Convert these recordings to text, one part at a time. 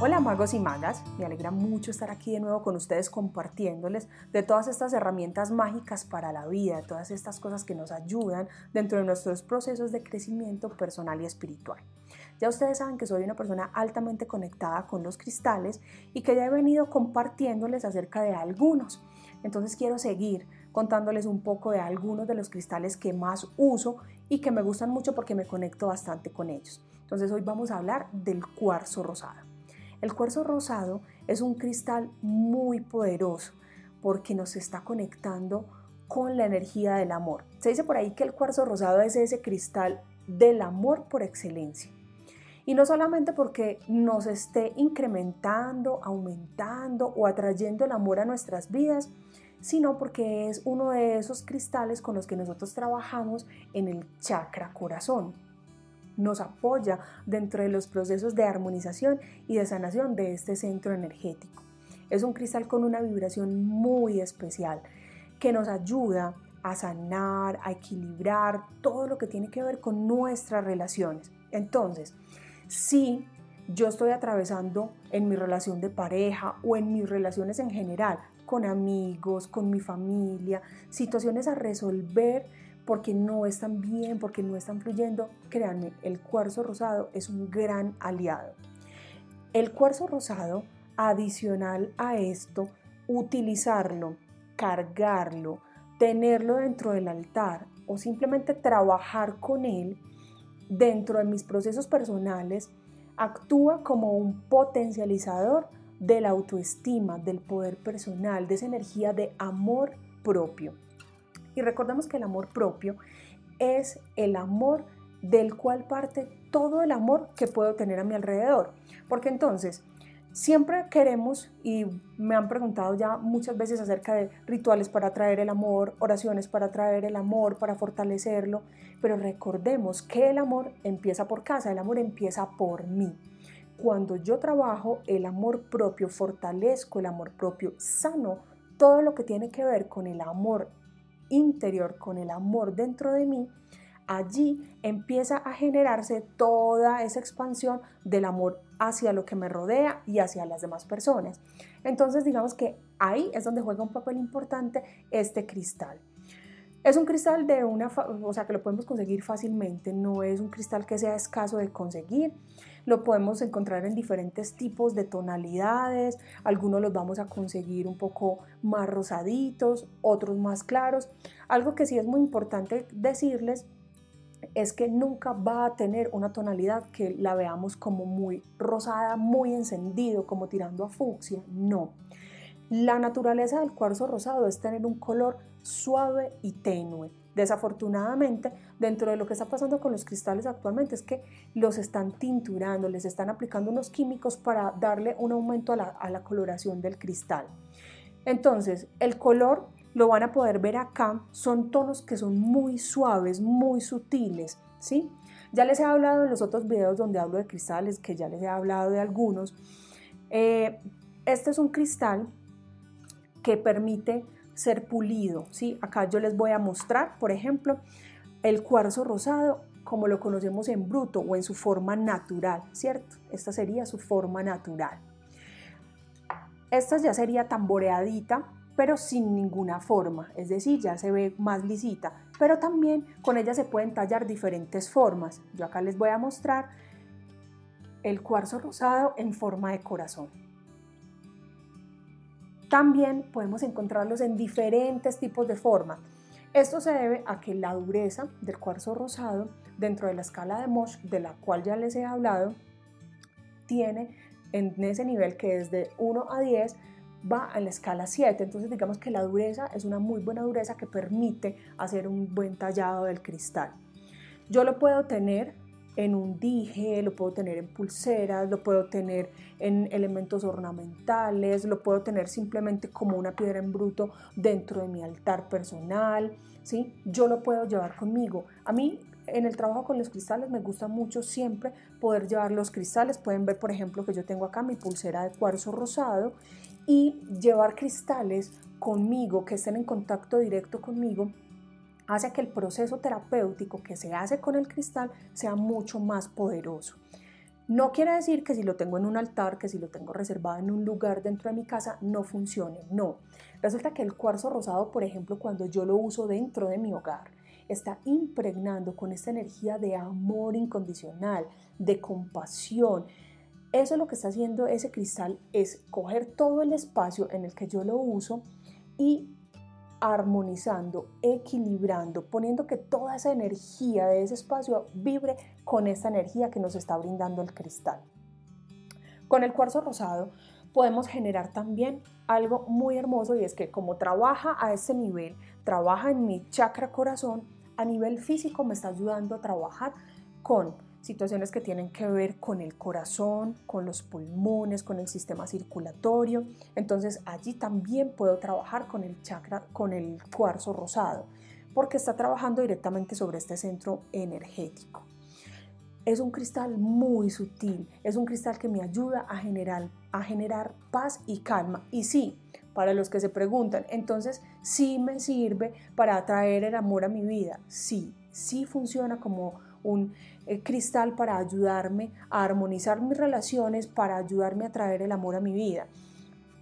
Hola magos y magas, me alegra mucho estar aquí de nuevo con ustedes compartiéndoles de todas estas herramientas mágicas para la vida, de todas estas cosas que nos ayudan dentro de nuestros procesos de crecimiento personal y espiritual. Ya ustedes saben que soy una persona altamente conectada con los cristales y que ya he venido compartiéndoles acerca de algunos. Entonces quiero seguir contándoles un poco de algunos de los cristales que más uso y que me gustan mucho porque me conecto bastante con ellos. Entonces hoy vamos a hablar del cuarzo rosado. El cuarzo rosado es un cristal muy poderoso porque nos está conectando con la energía del amor. Se dice por ahí que el cuarzo rosado es ese cristal del amor por excelencia. Y no solamente porque nos esté incrementando, aumentando o atrayendo el amor a nuestras vidas, sino porque es uno de esos cristales con los que nosotros trabajamos en el chakra corazón nos apoya dentro de los procesos de armonización y de sanación de este centro energético. Es un cristal con una vibración muy especial que nos ayuda a sanar, a equilibrar todo lo que tiene que ver con nuestras relaciones. Entonces, si yo estoy atravesando en mi relación de pareja o en mis relaciones en general, con amigos, con mi familia, situaciones a resolver, porque no están bien, porque no están fluyendo, créanme, el cuarzo rosado es un gran aliado. El cuarzo rosado, adicional a esto, utilizarlo, cargarlo, tenerlo dentro del altar o simplemente trabajar con él dentro de mis procesos personales, actúa como un potencializador de la autoestima, del poder personal, de esa energía de amor propio. Y recordemos que el amor propio es el amor del cual parte todo el amor que puedo tener a mi alrededor. Porque entonces, siempre queremos, y me han preguntado ya muchas veces acerca de rituales para atraer el amor, oraciones para atraer el amor, para fortalecerlo, pero recordemos que el amor empieza por casa, el amor empieza por mí. Cuando yo trabajo el amor propio, fortalezco el amor propio, sano todo lo que tiene que ver con el amor interior, con el amor dentro de mí, allí empieza a generarse toda esa expansión del amor hacia lo que me rodea y hacia las demás personas. Entonces digamos que ahí es donde juega un papel importante este cristal. Es un cristal de una, o sea, que lo podemos conseguir fácilmente, no es un cristal que sea escaso de conseguir. Lo podemos encontrar en diferentes tipos de tonalidades, algunos los vamos a conseguir un poco más rosaditos, otros más claros. Algo que sí es muy importante decirles es que nunca va a tener una tonalidad que la veamos como muy rosada, muy encendido, como tirando a fucsia, no. La naturaleza del cuarzo rosado es tener un color suave y tenue. Desafortunadamente, dentro de lo que está pasando con los cristales actualmente es que los están tinturando, les están aplicando unos químicos para darle un aumento a la, coloración del cristal. Entonces, el color lo van a poder ver acá, son tonos que son muy suaves, muy sutiles, ¿sí? Ya les he hablado en los otros videos donde hablo de cristales, que ya les he hablado de algunos. Eh, este es un cristal que permite ser pulido. ¿sí? Acá yo les voy a mostrar, por ejemplo, el cuarzo rosado como lo conocemos en bruto o en su forma natural, ¿cierto? Esta sería su forma natural. Esta ya sería tamboreadita, pero sin ninguna forma, es decir, ya se ve más lisita, pero también con ella se pueden tallar diferentes formas. Yo acá les voy a mostrar el cuarzo rosado en forma de corazón. También podemos encontrarlos en diferentes tipos de forma. Esto se debe a que la dureza del cuarzo rosado dentro de la escala de Mosh, de la cual ya les he hablado, tiene en ese nivel que es de 1 a 10 va a la escala 7. Entonces digamos que la dureza es una muy buena dureza que permite hacer un buen tallado del cristal. Yo lo puedo tener en un dije, lo puedo tener en pulseras, lo puedo tener en elementos ornamentales, lo puedo tener simplemente como una piedra en bruto dentro de mi altar personal, ¿sí? Yo lo puedo llevar conmigo. A mí en el trabajo con los cristales me gusta mucho siempre poder llevar los cristales. Pueden ver, por ejemplo, que yo tengo acá mi pulsera de cuarzo rosado y llevar cristales conmigo, que estén en contacto directo conmigo, hace que el proceso terapéutico que se hace con el cristal sea mucho más poderoso. No quiere decir que si lo tengo en un altar, que si lo tengo reservado en un lugar dentro de mi casa, no funcione. No. Resulta que el cuarzo rosado, por ejemplo, cuando yo lo uso dentro de mi hogar, está impregnando con esta energía de amor incondicional, de compasión. Eso lo que está haciendo ese cristal es coger todo el espacio en el que yo lo uso y armonizando, equilibrando, poniendo que toda esa energía de ese espacio vibre con esta energía que nos está brindando el cristal. Con el cuarzo rosado podemos generar también algo muy hermoso y es que como trabaja a ese nivel, trabaja en mi chakra corazón, a nivel físico me está ayudando a trabajar con situaciones que tienen que ver con el corazón, con los pulmones, con el sistema circulatorio. Entonces allí también puedo trabajar con el chakra, con el cuarzo rosado, porque está trabajando directamente sobre este centro energético. Es un cristal muy sutil, es un cristal que me ayuda a generar, a generar paz y calma. Y sí, para los que se preguntan, entonces sí me sirve para atraer el amor a mi vida. Sí, sí funciona como un eh, cristal para ayudarme a armonizar mis relaciones, para ayudarme a traer el amor a mi vida.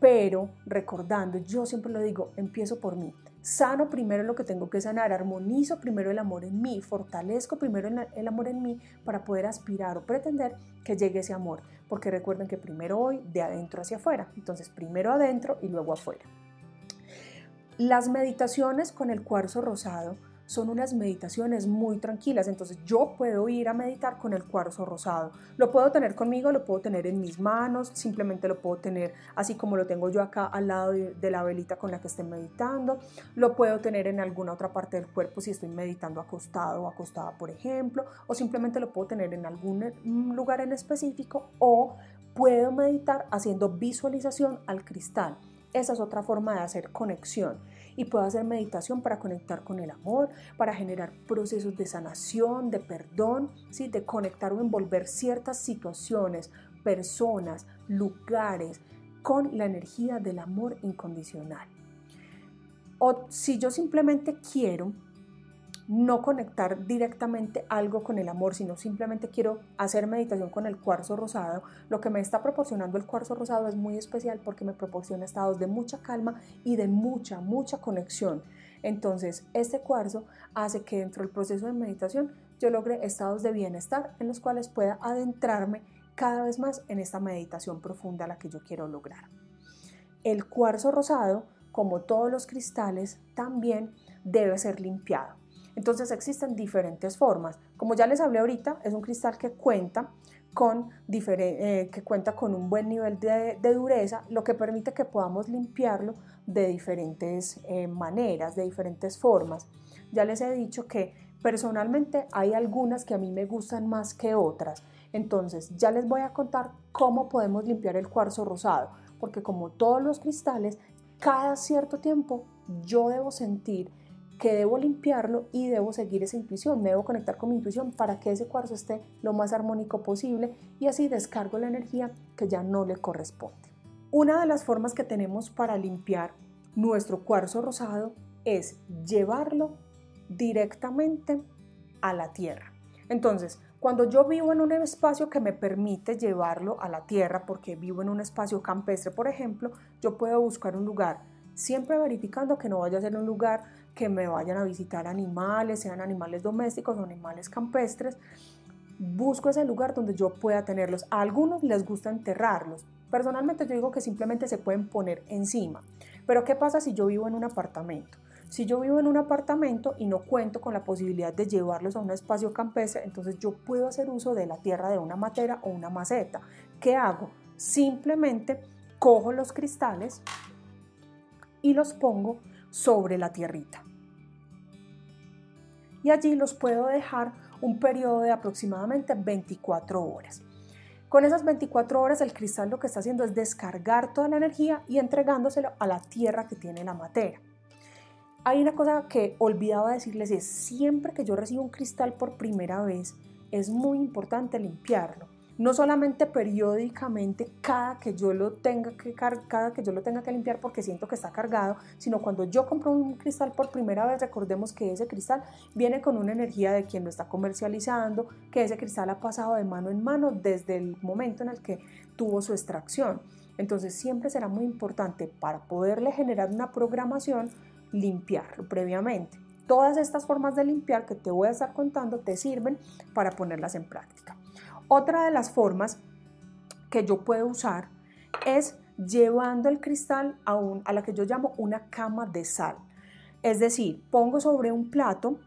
Pero recordando, yo siempre lo digo, empiezo por mí. Sano primero lo que tengo que sanar, armonizo primero el amor en mí, fortalezco primero el amor en mí para poder aspirar o pretender que llegue ese amor. Porque recuerden que primero voy de adentro hacia afuera. Entonces primero adentro y luego afuera. Las meditaciones con el cuarzo rosado son unas meditaciones muy tranquilas, entonces yo puedo ir a meditar con el cuarzo rosado. Lo puedo tener conmigo, lo puedo tener en mis manos, simplemente lo puedo tener así como lo tengo yo acá al lado de, la velita con la que esté meditando. Lo puedo tener en alguna otra parte del cuerpo si estoy meditando acostado o acostada, por ejemplo, o simplemente lo puedo tener en algún mm, lugar en específico o puedo meditar haciendo visualización al cristal. Esa es otra forma de hacer conexión y puedo hacer meditación para conectar con el amor, para generar procesos de sanación, de perdón, ¿sí? de conectar o envolver ciertas situaciones, personas, lugares con la energía del amor incondicional. O si yo simplemente quiero no conectar directamente algo con el amor, sino simplemente quiero hacer meditación con el cuarzo rosado, lo que me está proporcionando el cuarzo rosado es muy especial porque me proporciona estados de mucha calma y de mucha, mucha conexión. Entonces, este cuarzo hace que dentro del proceso de meditación yo logre estados de bienestar en los cuales pueda adentrarme cada vez más en esta meditación profunda a la que yo quiero lograr. El cuarzo rosado, como todos los cristales, también debe ser limpiado. Entonces existen diferentes formas. Como ya les hablé ahorita, es un cristal que cuenta con, eh, que cuenta con un buen nivel de, dureza, lo que permite que podamos limpiarlo de diferentes eh, maneras, de diferentes formas. Ya les he dicho que personalmente hay algunas que a mí me gustan más que otras. Entonces ya les voy a contar cómo podemos limpiar el cuarzo rosado, porque como todos los cristales, cada cierto tiempo yo debo sentir que debo limpiarlo y debo seguir esa intuición, me debo conectar con mi intuición para que ese cuarzo esté lo más armónico posible y así descargo la energía que ya no le corresponde. Una de las formas que tenemos para limpiar nuestro cuarzo rosado es llevarlo directamente a la tierra. Entonces, cuando yo vivo en un espacio que me permite llevarlo a la tierra, porque vivo en un espacio campestre, por ejemplo, yo puedo buscar un lugar, siempre verificando que no vaya a ser un lugar que me vayan a visitar animales, sean animales domésticos o animales campestres. Busco ese lugar donde yo pueda tenerlos. A algunos les gusta enterrarlos. Personalmente yo digo que simplemente se pueden poner encima. Pero ¿qué pasa si yo vivo en un apartamento? Si yo vivo en un apartamento y no cuento con la posibilidad de llevarlos a un espacio campestre, entonces yo puedo hacer uso de la tierra de una matera o una maceta. ¿Qué hago? Simplemente cojo los cristales y los pongo sobre la tierrita y allí los puedo dejar un periodo de aproximadamente 24 horas. Con esas 24 horas el cristal lo que está haciendo es descargar toda la energía y entregándoselo a la tierra que tiene la materia. Hay una cosa que olvidaba decirles es siempre que yo recibo un cristal por primera vez es muy importante limpiarlo no solamente periódicamente cada que yo lo tenga que cada que yo lo tenga que limpiar porque siento que está cargado, sino cuando yo compro un cristal por primera vez, recordemos que ese cristal viene con una energía de quien lo está comercializando, que ese cristal ha pasado de mano en mano desde el momento en el que tuvo su extracción. Entonces siempre será muy importante para poderle generar una programación limpiarlo previamente. Todas estas formas de limpiar que te voy a estar contando te sirven para ponerlas en práctica. Otra de las formas que yo puedo usar es llevando el cristal a, a la que yo llamo una cama de sal. Es decir, pongo sobre un plato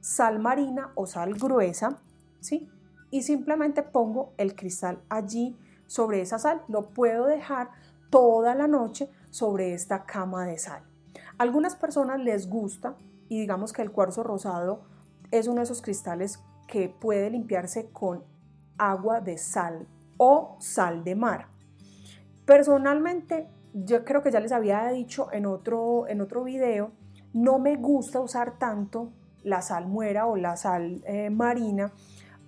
sal marina o sal gruesa, ¿sí? Y simplemente pongo el cristal allí sobre esa sal. Lo puedo dejar toda la noche sobre esta cama de sal. algunas personas les gusta y digamos que el cuarzo rosado es uno de esos cristales que puede limpiarse con agua de sal o sal de mar. Personalmente, yo creo que ya les había dicho en otro, en otro video, no me gusta usar tanto la sal muera o la sal eh, marina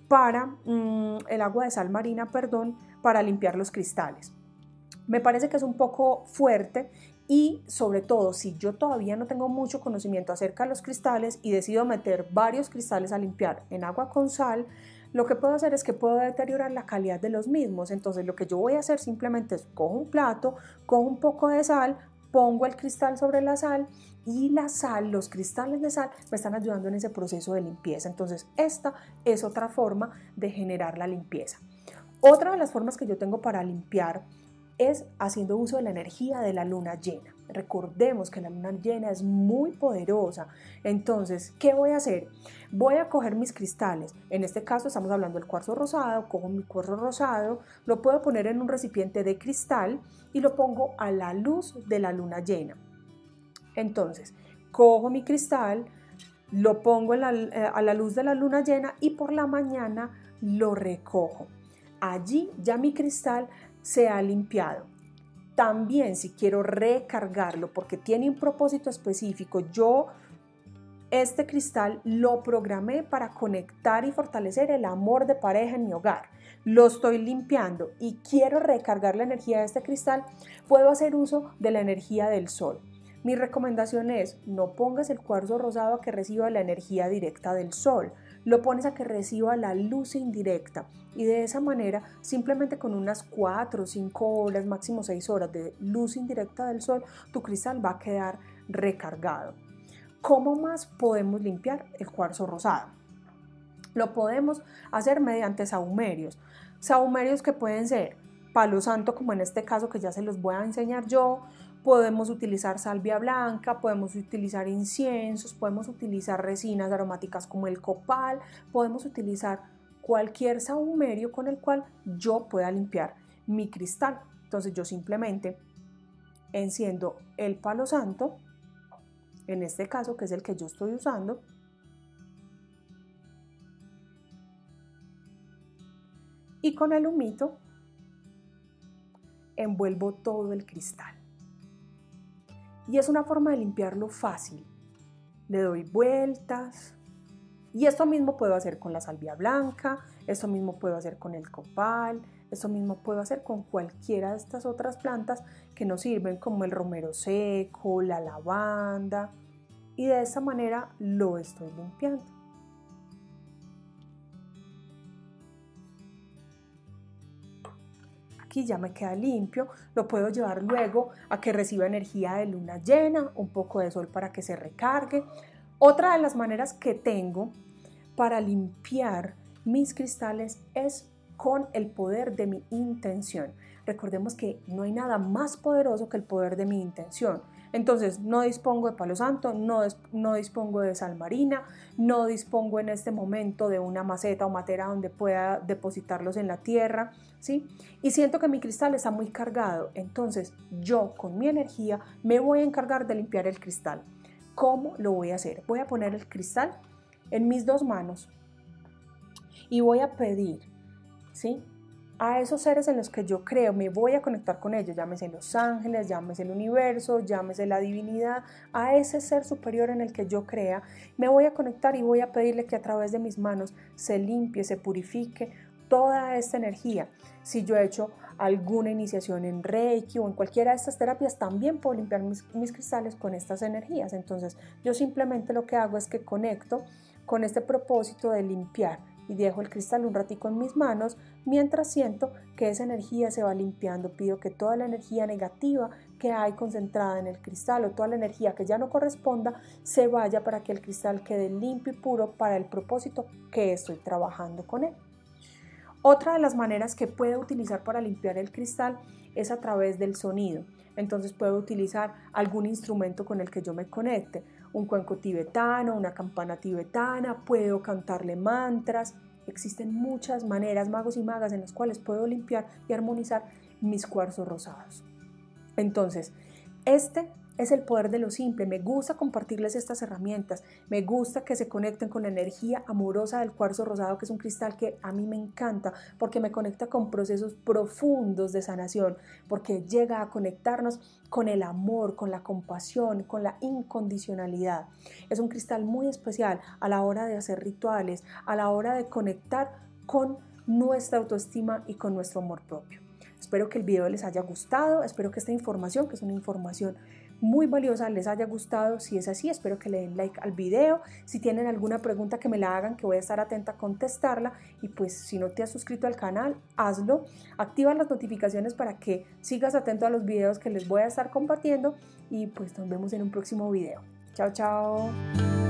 para mm, el agua de sal marina, perdón, para limpiar los cristales. Me parece que es un poco fuerte y sobre todo si yo todavía no tengo mucho conocimiento acerca de los cristales y decido meter varios cristales a limpiar en agua con sal, lo que puedo hacer es que puedo deteriorar la calidad de los mismos. Entonces lo que yo voy a hacer simplemente es cojo un plato, cojo un poco de sal, pongo el cristal sobre la sal y la sal, los cristales de sal me están ayudando en ese proceso de limpieza. Entonces esta es otra forma de generar la limpieza. Otra de las formas que yo tengo para limpiar es haciendo uso de la energía de la luna llena. Recordemos que la luna llena es muy poderosa. Entonces, ¿qué voy a hacer? Voy a coger mis cristales. En este caso estamos hablando del cuarzo rosado. Cojo mi cuarzo rosado, lo puedo poner en un recipiente de cristal y lo pongo a la luz de la luna llena. Entonces, cojo mi cristal, lo pongo eh, a la luz de la luna llena y por la mañana lo recojo. Allí ya mi cristal se ha limpiado. También si quiero recargarlo porque tiene un propósito específico, yo este cristal lo programé para conectar y fortalecer el amor de pareja en mi hogar. Lo estoy limpiando y quiero recargar la energía de este cristal, puedo hacer uso de la energía del sol. Mi recomendación es no pongas el cuarzo rosado que reciba la energía directa del sol lo pones a que reciba la luz indirecta y de esa manera simplemente con unas 4 o 5 horas, máximo 6 horas de luz indirecta del sol, tu cristal va a quedar recargado. ¿Cómo más podemos limpiar el cuarzo rosado? Lo podemos hacer mediante sahumerios. Sahumerios que pueden ser palo santo, como en este caso que ya se los voy a enseñar yo, Podemos utilizar salvia blanca, podemos utilizar inciensos, podemos utilizar resinas aromáticas como el copal, podemos utilizar cualquier sahumerio con el cual yo pueda limpiar mi cristal. Entonces yo simplemente enciendo el palo santo, en este caso que es el que yo estoy usando, y con el humito envuelvo todo el cristal. Y es una forma de limpiarlo fácil. Le doy vueltas. Y esto mismo puedo hacer con la salvia blanca, esto mismo puedo hacer con el copal, esto mismo puedo hacer con cualquiera de estas otras plantas que nos sirven como el romero seco, la lavanda. Y de esta manera lo estoy limpiando. Aquí ya me queda limpio, lo puedo llevar luego a que reciba energía de luna llena, un poco de sol para que se recargue. Otra de las maneras que tengo para limpiar mis cristales es con el poder de mi intención. Recordemos que no hay nada más poderoso que el poder de mi intención. Entonces, no dispongo de palo santo, no, no dispongo de sal marina, no dispongo en este momento de una maceta o matera donde pueda depositarlos en la tierra, ¿sí? Y siento que mi cristal está muy cargado, entonces yo con mi energía me voy a encargar de limpiar el cristal. ¿Cómo lo voy a hacer? Voy a poner el cristal en mis dos manos y voy a pedir, ¿sí? A esos seres en los que yo creo, me voy a conectar con ellos, llámese los ángeles, llámese el universo, llámese la divinidad, a ese ser superior en el que yo crea, me voy a conectar y voy a pedirle que a través de mis manos se limpie, se purifique toda esta energía. Si yo he hecho alguna iniciación en Reiki o en cualquiera de estas terapias, también puedo limpiar mis, mis cristales con estas energías. Entonces yo simplemente lo que hago es que conecto con este propósito de limpiar y dejo el cristal un ratico en mis manos mientras siento que esa energía se va limpiando. Pido que toda la energía negativa que hay concentrada en el cristal o toda la energía que ya no corresponda se vaya para que el cristal quede limpio y puro para el propósito que estoy trabajando con él. Otra de las maneras que puedo utilizar para limpiar el cristal es a través del sonido. Entonces puedo utilizar algún instrumento con el que yo me conecte, un cuenco tibetano, una campana tibetana, puedo cantarle mantras. Existen muchas maneras, magos y magas, en las cuales puedo limpiar y armonizar mis cuarzos rosados. Entonces, este es el poder de lo simple. Me gusta compartirles estas herramientas. Me gusta que se conecten con la energía amorosa del cuarzo rosado, que es un cristal que a mí me encanta porque me conecta con procesos profundos de sanación, porque llega a conectarnos con el amor, con la compasión, con la incondicionalidad. Es un cristal muy especial a la hora de hacer rituales, a la hora de conectar con nuestra autoestima y con nuestro amor propio. Espero que el video les haya gustado, espero que esta información, que es una información muy valiosa, les haya gustado. Si es así, espero que le den like al video. Si tienen alguna pregunta que me la hagan, que voy a estar atenta a contestarla. Y pues si no te has suscrito al canal, hazlo. Activa las notificaciones para que sigas atento a los videos que les voy a estar compartiendo. Y pues nos vemos en un próximo video. Chao, chao.